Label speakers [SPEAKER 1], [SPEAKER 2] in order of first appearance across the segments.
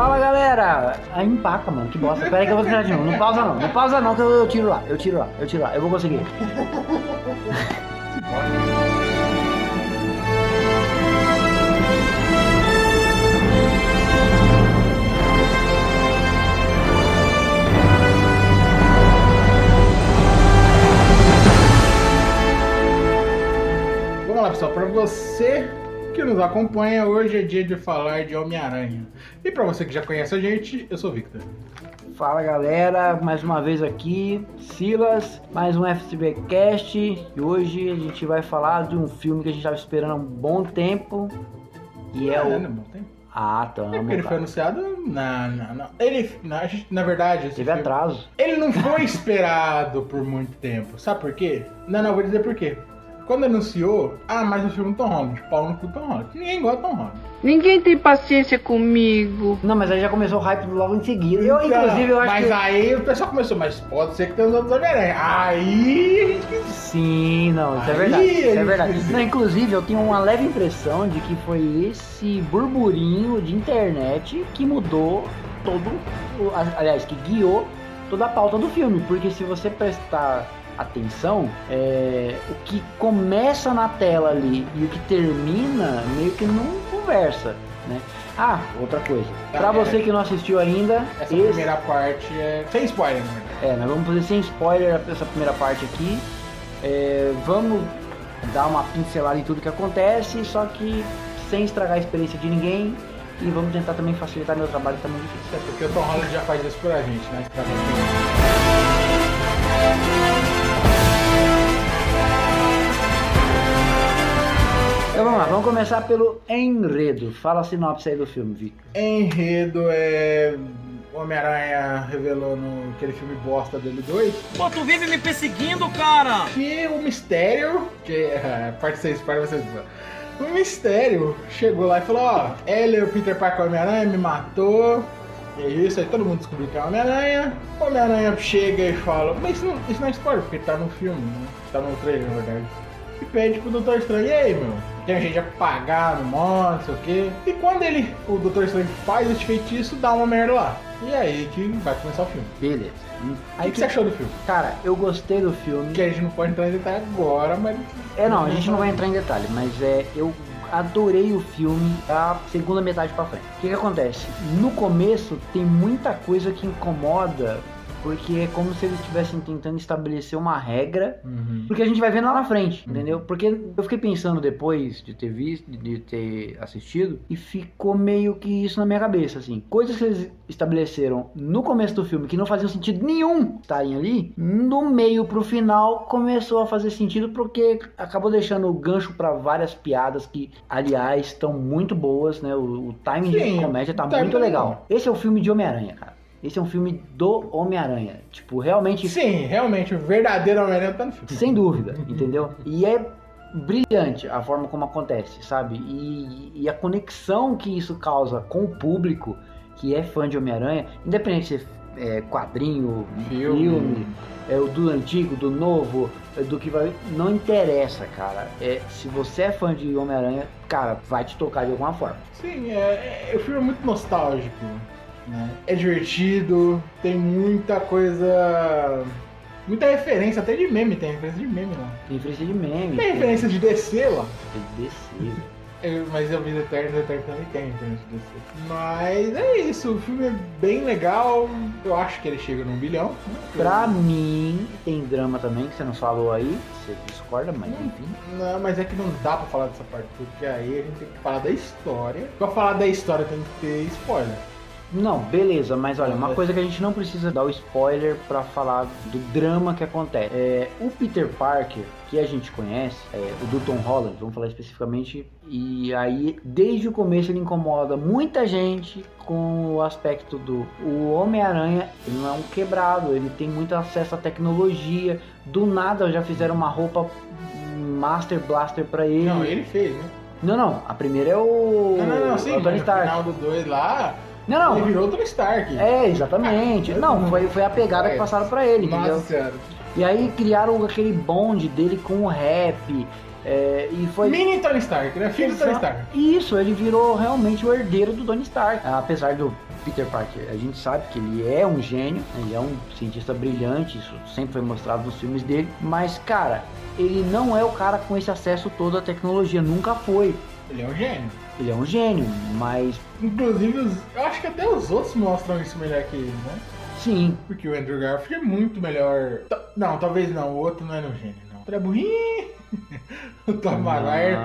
[SPEAKER 1] Fala galera! Aí empaca, mano, que bosta. Pera aí que eu vou tirar de novo. Não pausa não, não pausa não, que eu, eu tiro lá, eu tiro lá, eu tiro lá, eu vou conseguir.
[SPEAKER 2] Vamos lá, pessoal. Para você que nos acompanha, hoje é dia de falar de Homem-Aranha. E para você que já conhece a gente, eu sou o Victor.
[SPEAKER 1] Fala galera, mais uma vez aqui, Silas, mais um FCB Cast e hoje a gente vai falar de um filme que a gente estava esperando há um bom tempo e é,
[SPEAKER 2] É,
[SPEAKER 1] o.
[SPEAKER 2] né, bom tempo.
[SPEAKER 1] Ah,
[SPEAKER 2] É porque
[SPEAKER 1] tamo.
[SPEAKER 2] ele foi anunciado na, na, na- ele na, na verdade
[SPEAKER 1] Teve
[SPEAKER 2] filme-
[SPEAKER 1] atraso.
[SPEAKER 2] ele não foi esperado por muito tempo. Sabe por quê? Não, não, vou dizer por quê. Quando anunciou, ah, mas o filme do Tom Holland, pau no cu Tom Holland. Ninguém gosta do Tom Holland.
[SPEAKER 3] Ninguém tem paciência comigo.
[SPEAKER 1] Não, mas aí já começou o hype logo em seguida. Eu,
[SPEAKER 2] Então,
[SPEAKER 1] inclusive, eu acho
[SPEAKER 2] mas
[SPEAKER 1] que.
[SPEAKER 2] aí o pessoal começou, mas pode ser que tenha os outros Homem-Aranha. Aí a gente
[SPEAKER 1] Sim, não, isso é
[SPEAKER 2] Aí,
[SPEAKER 1] verdade. Isso é verdade. Não, inclusive, eu tenho uma leve impressão de que foi esse burburinho de internet que mudou todo. Aliás, que guiou toda a pauta do filme. Porque se você prestar atenção, é, o que começa na tela ali e o que termina meio que não conversa, né? Ah, outra coisa. Pra
[SPEAKER 2] Ah, é.
[SPEAKER 1] você que não assistiu ainda,
[SPEAKER 2] Essa
[SPEAKER 1] esse-
[SPEAKER 2] primeira parte é. Sem spoiler, verdade.
[SPEAKER 1] é, nós vamos fazer sem spoiler essa primeira parte aqui. É, vamos dar uma pincelada em tudo que acontece, só que sem estragar a experiência de ninguém. E vamos tentar também facilitar meu trabalho, que tá difícil.
[SPEAKER 2] É porque o Tom Holland já faz isso por a gente, né? Pra você.
[SPEAKER 1] Então vamos lá, vamos começar pelo enredo. Fala a sinopse aí do filme, Victor.
[SPEAKER 2] Enredo é. Homem-Aranha revelou no aquele filme bosta dele 2
[SPEAKER 4] Pô, tu vive me perseguindo, cara!
[SPEAKER 2] que o mistério, que é, parte 6 para vocês. O mistério chegou lá e falou: Ó, ele, o Peter Parker Homem-Aranha, me matou. E é isso, aí todo mundo descobriu que é o Homem-Aranha. O Homem-Aranha chega e fala: Mas isso não, isso não é spoiler, porque tá no filme, né? Tá no trailer, na verdade. E pede pro Doutor Estranho: E aí, meu? Tem gente a pagar no monte, não sei o quê. E quando ele, o Doutor Estranho faz esse feitiço, dá uma merda lá. E é aí que vai começar o filme.
[SPEAKER 1] Beleza.
[SPEAKER 2] Aí o que você achou do filme?
[SPEAKER 1] Cara, eu gostei do filme.
[SPEAKER 2] Que a gente não pode entrar em detalhe agora, mas.
[SPEAKER 1] É, não, a gente não vai entrar em detalhe, mas é, eu adorei o filme a segunda metade pra frente. O que, que acontece? No começo tem muita coisa que incomoda, porque é como se eles estivessem tentando estabelecer uma regra, porque a gente vai vendo lá na frente, entendeu? Porque eu fiquei pensando depois de ter visto, de ter assistido, e ficou meio que isso na minha cabeça, assim. Coisas que eles estabeleceram no começo do filme que não faziam sentido nenhum estarem ali, no meio pro final começou a fazer sentido porque acabou deixando o gancho pra várias piadas que, aliás, estão muito boas, né? O, o timing
[SPEAKER 2] Sim,
[SPEAKER 1] de comédia tá
[SPEAKER 2] tá
[SPEAKER 1] muito
[SPEAKER 2] bom.
[SPEAKER 1] legal. Esse é o filme de Homem-Aranha, cara. Esse é um filme do Homem-Aranha. Tipo, realmente
[SPEAKER 2] Sim, realmente, o verdadeiro Homem-Aranha tá no filme.
[SPEAKER 1] sem dúvida, entendeu? E é brilhante a forma como acontece, sabe? E, e a conexão que isso causa com o público que é fã de Homem-Aranha, independente se é quadrinho,
[SPEAKER 2] Filme.
[SPEAKER 1] filme, é o do antigo, do novo, é do que vai. Não interessa, cara. É, se você é fã de Homem-Aranha, cara, vai te tocar de alguma forma.
[SPEAKER 2] Sim, é, é, o filme é muito nostálgico. Né? É divertido, tem muita coisa. Muita referência, até de meme, tem referência de meme lá.
[SPEAKER 1] Tem referência de meme.
[SPEAKER 2] Tem referência de DC lá.
[SPEAKER 1] Tem DC.
[SPEAKER 2] Eu- mas eu vi Eterno, Eterno também tem referência de DC. Mas é isso, o filme é bem legal. Eu acho que ele chega num bilhão.
[SPEAKER 1] Pra mim, tem drama também, que você não falou aí. Você discorda, mas enfim.
[SPEAKER 2] Não, mas é que não dá pra falar dessa parte, porque aí a gente tem que falar da história. Pra falar da história tem que ter spoiler.
[SPEAKER 1] Não, beleza, mas olha, uma coisa que a gente não precisa dar o spoiler pra falar do drama que acontece. É, o Peter Parker, que a gente conhece, é, o do Tom Holland, vamos falar especificamente, e aí desde o começo ele incomoda muita gente com o aspecto do o Homem-Aranha, ele não é um quebrado, ele tem muito acesso à tecnologia, do nada já fizeram uma roupa Master Blaster pra ele.
[SPEAKER 2] Não, ele fez, né?
[SPEAKER 1] Não, não, a primeira é o,
[SPEAKER 2] Não, não, não, sim,
[SPEAKER 1] o Tony
[SPEAKER 2] no
[SPEAKER 1] Stark.
[SPEAKER 2] final do 2 lá,
[SPEAKER 1] Não, não,
[SPEAKER 2] ele virou Tony Stark.
[SPEAKER 1] é, exatamente. Não, foi, foi a pegada que passaram pra ele,
[SPEAKER 2] Nossa
[SPEAKER 1] entendeu?
[SPEAKER 2] senhora.
[SPEAKER 1] E aí criaram aquele bonde dele com o rap. é, e foi.
[SPEAKER 2] Mini Tony Stark, né? Filho do Tony Stark.
[SPEAKER 1] Isso, ele virou realmente o herdeiro do Tony Stark. Apesar do Peter Parker, a gente sabe que ele é um gênio, ele é um cientista brilhante, isso sempre foi mostrado nos filmes dele, mas cara, ele não é o cara com esse acesso todo à tecnologia, nunca foi.
[SPEAKER 2] Ele é um gênio.
[SPEAKER 1] Ele é um gênio, mas
[SPEAKER 2] Inclusive, eu acho que até os outros mostram isso melhor que ele, né?
[SPEAKER 1] sim,
[SPEAKER 2] Porque o Andrew Garfield é muito melhor. Não, talvez não, o outro não era um gênio, não. O é burrinho. o Tom Maguire,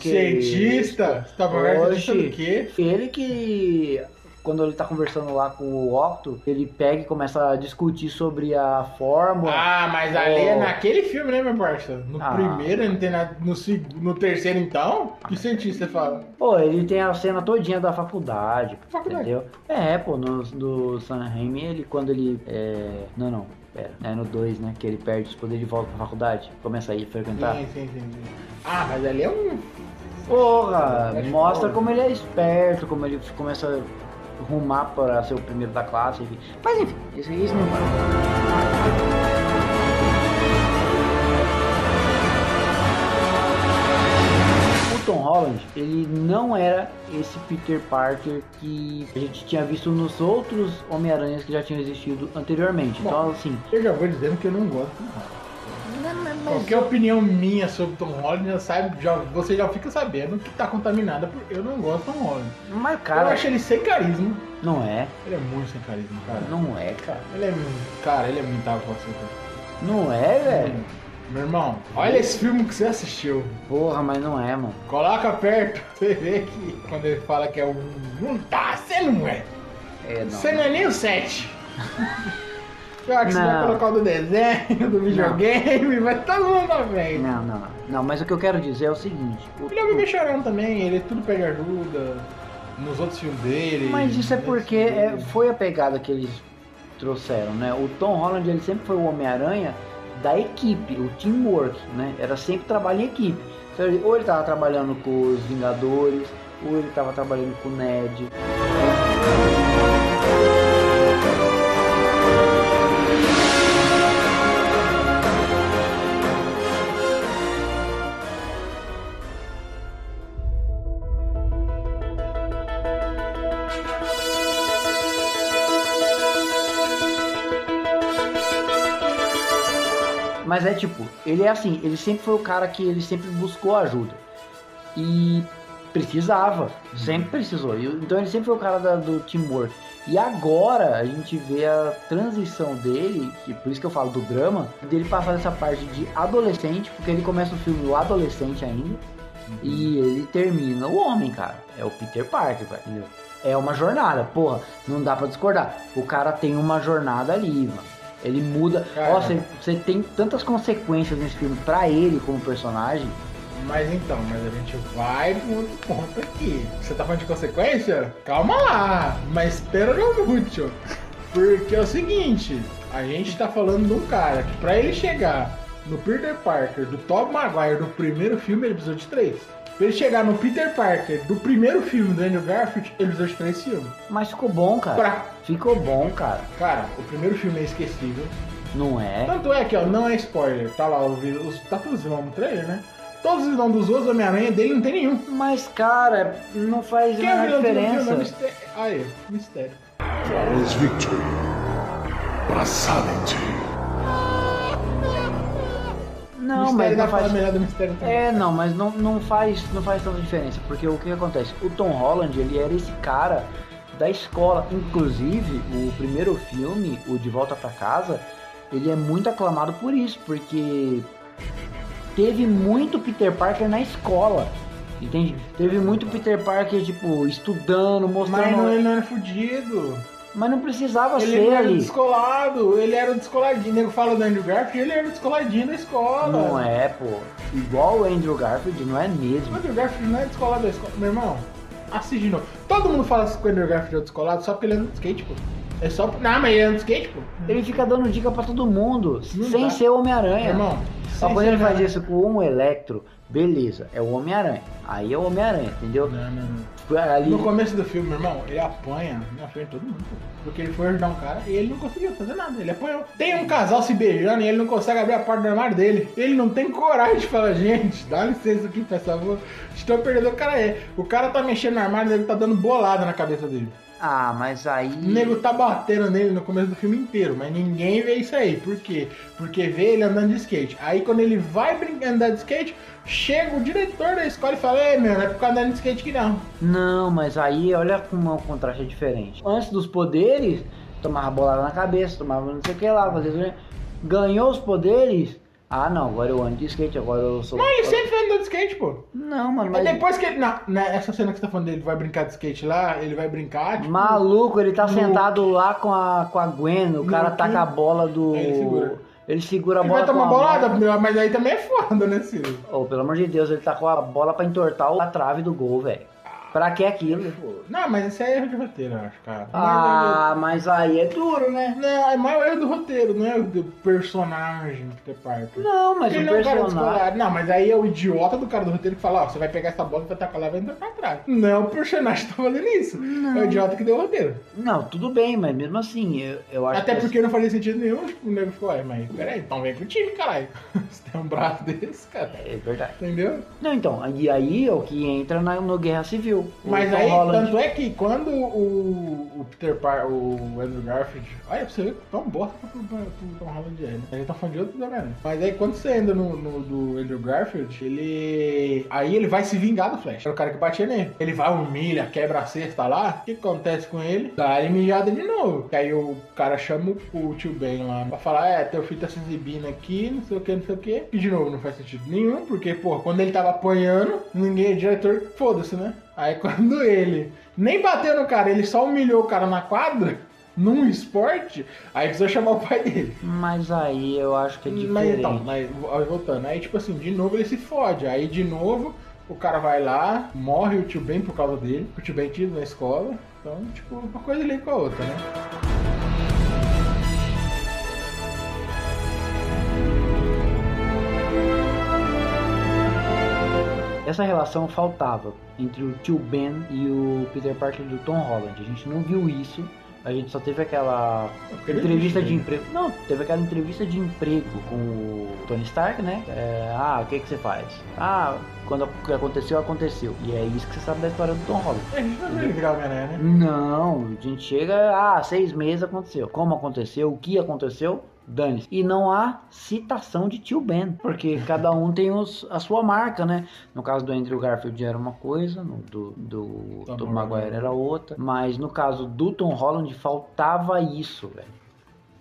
[SPEAKER 2] cientista. Tom Maguire cientista
[SPEAKER 1] Oxi.
[SPEAKER 2] do quê?
[SPEAKER 1] Ele que, quando ele tá conversando lá com o Octo, ele pega e começa a discutir sobre a fórmula.
[SPEAKER 2] Ah, mas ali é
[SPEAKER 1] Oh.
[SPEAKER 2] naquele filme, né, meu parça? No
[SPEAKER 1] Ah.
[SPEAKER 2] primeiro, não tem nada. No, no terceiro, então? Que cientista você fala?
[SPEAKER 1] Pô, ele tem a cena todinha da faculdade,
[SPEAKER 2] Faculdade.
[SPEAKER 1] entendeu? É, pô, no, no San Raimi, ele, quando ele, é... Não, não, pera, é no 2, né, que ele perde os poderes de volta pra faculdade, começa a ir frequentar.
[SPEAKER 2] Sim, sim, sim, sim. Ah, mas ali é um.
[SPEAKER 1] Porra, mostra como ele é esperto, como ele começa a rumar para ser o primeiro da classe, enfim. Mas enfim, isso, isso não vai. O Tom Holland, ele não era esse Peter Parker que a gente tinha visto nos outros Homem-Aranhas que já tinham existido anteriormente. Então, assim,
[SPEAKER 2] Eu já vou dizendo que eu não gosto do Tom Holland. Qualquer opinião minha sobre Tom Holland, já sabe, já, você já fica sabendo que tá contaminada porque eu não gosto do Tom Holland.
[SPEAKER 1] mas
[SPEAKER 2] eu
[SPEAKER 1] cara,
[SPEAKER 2] acho ele sem carisma.
[SPEAKER 1] não é,
[SPEAKER 2] Ele é muito sem carisma, cara.
[SPEAKER 1] não é, cara.
[SPEAKER 2] Ele é muito. Cara, ele é muito você.
[SPEAKER 1] Não é, velho.
[SPEAKER 2] Meu irmão, olha esse filme que você assistiu.
[SPEAKER 1] Porra, mas não é, mano.
[SPEAKER 2] Coloca perto, você vê que quando ele fala que é um. Não tá, você não é.
[SPEAKER 1] É, não.
[SPEAKER 2] Você não é nem o 7. Você vai
[SPEAKER 1] Não.
[SPEAKER 2] colocar o do desenho, do videogame, vai todo mundo na frente.
[SPEAKER 1] Não, não, não. Não, mas o que eu quero dizer é o seguinte. o-
[SPEAKER 2] Ele é bebê chorão também, ele tudo pede ajuda nos outros filmes dele.
[SPEAKER 1] Mas isso é
[SPEAKER 2] nesse
[SPEAKER 1] porque é, foi a pegada que eles trouxeram, né? O Tom Holland ele sempre foi o Homem-Aranha da equipe, o teamwork, né? Era sempre trabalho em equipe. Então, ou ele tava trabalhando com os Vingadores, ou ele tava trabalhando com o Ned. Mas é tipo, ele é assim, ele sempre foi o cara que ele sempre buscou ajuda. E precisava, sempre precisou. Então ele sempre foi o cara da- do teamwork. E agora a gente vê a transição dele, que por isso que eu falo do drama, dele passar dessa parte de adolescente, porque ele começa o filme o adolescente ainda, e ele termina o homem, cara. É o Peter Parker, velho, entendeu? É uma jornada, porra, não dá pra discordar. O cara tem uma jornada ali, mano. Ele muda. Ó, você você tem tantas consequências nesse filme pra ele como personagem.
[SPEAKER 2] Mas então, mas a gente vai pro outro ponto aqui. Você tá falando de consequência? Calma lá, mas espera não muito. Porque é o seguinte, a gente tá falando de um cara que pra ele chegar no Peter Parker do Tobey Maguire do primeiro filme, ele precisou de três. Pra ele chegar no Peter Parker do primeiro filme do Andrew Garfield, ele precisou de três filmes.
[SPEAKER 1] Mas ficou bom, cara.
[SPEAKER 2] Pra...
[SPEAKER 1] Ficou bom, cara.
[SPEAKER 2] Cara, o primeiro filme é esquecível.
[SPEAKER 1] Não é?
[SPEAKER 2] Tanto é que, ó, não é spoiler. Tá lá, os, tá todos os vilões no trailer, né? Todos os vilões dos outros Homem-Aranha dele não tem nenhum.
[SPEAKER 1] Mas, cara, não faz
[SPEAKER 2] Quem é vilão do filme?
[SPEAKER 1] Diferença.
[SPEAKER 2] mistério. Aí, mistério.
[SPEAKER 5] For his victory. Braçality.
[SPEAKER 1] Não,
[SPEAKER 2] mistério
[SPEAKER 1] mas não faz.
[SPEAKER 2] melhor do mistério também.
[SPEAKER 1] É, não, mas não, não, faz, não faz tanta diferença. Porque o que acontece? O Tom Holland, ele era esse cara da escola. Inclusive, o primeiro filme, o De Volta pra Casa, ele é muito aclamado por isso. Porque teve muito Peter Parker na escola. Entende? Teve muito Peter Parker, tipo, estudando, mostrando.
[SPEAKER 2] Mas não, ele não era fudido.
[SPEAKER 1] Mas não precisava
[SPEAKER 2] Ele
[SPEAKER 1] ser
[SPEAKER 2] não era descolado. Ele era o descoladinho. O nego fala do Andrew Garfield, ele era o descoladinho da escola.
[SPEAKER 1] Não é, pô. Igual o Andrew Garfield, não é
[SPEAKER 2] O
[SPEAKER 1] mesmo.
[SPEAKER 2] Andrew Garfield não é descolado da escola. Meu irmão, assiste de novo. Todo mundo fala que o Andrew Garfield é descolado só porque ele anda de skate, pô. É só. Não, mas ele anda de skate, pô.
[SPEAKER 1] Ele fica dando dica pra todo mundo,
[SPEAKER 2] Não
[SPEAKER 1] sem
[SPEAKER 2] dá.
[SPEAKER 1] ser o Homem-Aranha.
[SPEAKER 2] Irmão,
[SPEAKER 1] Só quando ele faz isso com um Electro, beleza, é o Homem-Aranha. Aí é o Homem-Aranha, entendeu?
[SPEAKER 2] Não, não, não.
[SPEAKER 1] Ali,
[SPEAKER 2] No começo do filme, meu irmão, ele apanha na frente de todo mundo. Porque ele foi ajudar um cara e ele não conseguiu fazer nada. Ele apanhou. Tem um casal se beijando e ele não consegue abrir a porta do armário dele. Ele não tem coragem de falar, gente, dá licença aqui, por favor. Estou perdendo o cara é. O cara tá mexendo no armário e ele tá dando bolada na cabeça dele.
[SPEAKER 1] Ah, mas aí.
[SPEAKER 2] O nego tá batendo nele no começo do filme inteiro, mas ninguém vê isso aí. Por quê? Porque vê ele andando de skate. Aí quando ele vai andar de skate, chega o diretor da escola e fala: Ei, meu, não é por causa andando de skate que não.
[SPEAKER 1] Não, mas aí olha como o contraste é diferente. Antes dos poderes, tomava bolada na cabeça, tomava não sei o que lá, fazia. Ganhou os poderes. Ah, não, agora eu ando de skate, agora eu sou.
[SPEAKER 2] Mas ele sempre andando de skate, pô.
[SPEAKER 1] Não, mano,
[SPEAKER 2] Mas
[SPEAKER 1] mas.
[SPEAKER 2] depois que ele. Não, né, essa cena que você tá falando dele vai brincar de skate lá, ele vai brincar, tipo.
[SPEAKER 1] Maluco, ele tá
[SPEAKER 2] No-
[SPEAKER 1] sentado lá com a, com a Gwen, o cara
[SPEAKER 2] No-
[SPEAKER 1] taca a bola do.
[SPEAKER 2] Aí ele segura.
[SPEAKER 1] Ele segura a
[SPEAKER 2] Ele
[SPEAKER 1] bola.
[SPEAKER 2] vai tomar
[SPEAKER 1] com
[SPEAKER 2] bolada,
[SPEAKER 1] mão.
[SPEAKER 2] mas aí também é foda, né, Ciro?
[SPEAKER 1] Ô, pelo amor de Deus, ele tacou a bola pra entortar a trave do gol, velho. Pra que aquilo?
[SPEAKER 2] Não, mas isso é erro de roteiro, eu acho, cara.
[SPEAKER 1] Ah, mas aí é duro, né?
[SPEAKER 2] Não, é mais erro do roteiro, não é o do personagem Peter Parker.
[SPEAKER 1] Não, mas o
[SPEAKER 2] não é
[SPEAKER 1] personagem.
[SPEAKER 2] Não, mas aí é o idiota do cara do roteiro que fala, ó, você vai pegar essa bola, vai tacar lá e vai entrar pra trás. Não é o personagem que tá fazendo isso. É o idiota que deu o roteiro.
[SPEAKER 1] Não, tudo bem, mas mesmo assim, eu, eu acho
[SPEAKER 2] Até
[SPEAKER 1] que.
[SPEAKER 2] porque não fazia sentido nenhum, tipo, o nego ficou, ué, mas peraí, então vem pro time, caralho. Você tem um braço desse, cara.
[SPEAKER 1] É verdade.
[SPEAKER 2] Entendeu?
[SPEAKER 1] Não, então, e aí é o que entra na, no Guerra Civil.
[SPEAKER 2] Mas aí,
[SPEAKER 1] Holland-
[SPEAKER 2] tanto é que quando o, o Peter Parker, o Andrew Garfield, olha pra você ver tão bosta pro, pro, pro Tom Holland é, né? A gente tá falando de outro Homem-Aranha. Mas aí quando você anda no, no do Andrew Garfield, ele. Aí ele vai se vingar do Flash. Era o cara que batia nele. Ele vai, humilha, quebra a cesta lá. O que acontece com ele? Dá ele mijada de novo. Que aí o cara chama o, o tio Ben lá pra falar: É, teu filho tá se exibindo aqui, não sei o que, não sei o que. E de novo, não faz sentido nenhum, porque, pô, quando ele tava apanhando, ninguém, diretor, foda-se, né? Aí quando ele nem bateu no cara, ele só humilhou o cara na quadra, num esporte, aí precisou chamar o pai dele.
[SPEAKER 1] Mas aí eu acho que é diferente.
[SPEAKER 2] Mas então, mas vo- voltando, aí tipo assim, de novo ele se fode. Aí de novo o cara vai lá, morre o tio Ben por causa dele, o tio Ben tido na escola. Então, tipo, uma coisa liga com a outra, né?
[SPEAKER 1] Essa relação faltava entre o tio Ben e o Peter Parker do Tom Holland. A gente não viu isso. A gente só teve aquela
[SPEAKER 2] ele
[SPEAKER 1] entrevista de emprego. Não, teve aquela entrevista de emprego com o Tony Stark, né? É, ah, o que, que você faz? Ah, quando aconteceu, aconteceu. E é isso que você sabe da história do Tom Holland.
[SPEAKER 2] A gente não viu virar Homem-Aranha, né?
[SPEAKER 1] Não, a gente chega, ah, seis meses aconteceu. Como aconteceu, o que aconteceu, dane-se. E não há citação de tio Ben, porque cada um tem os, a sua marca, né? No caso do Andrew Garfield era uma coisa, no do, do
[SPEAKER 2] Tom.
[SPEAKER 1] Maguire era outra. Mas no caso do Tom Holland faltava isso, velho.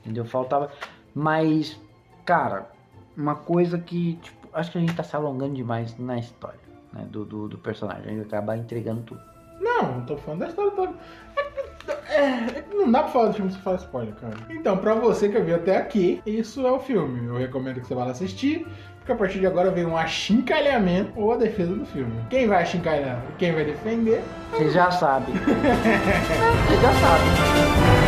[SPEAKER 1] Entendeu? Faltava. Mas, cara, uma coisa que, tipo, acho que a gente tá se alongando demais na história. Né, do, do, do personagem, a gente vai acabar entregando tudo.
[SPEAKER 2] Não, não tô falando da história toda. É, é não dá pra falar do filme sem falar spoiler, cara. Então, pra você que viu até aqui, isso é o filme. Eu recomendo que você vá lá assistir, porque a partir de agora vem um achincalhamento ou a defesa do filme. Quem vai achincalhar quem vai defender
[SPEAKER 1] Você já sabe. Você já sabe.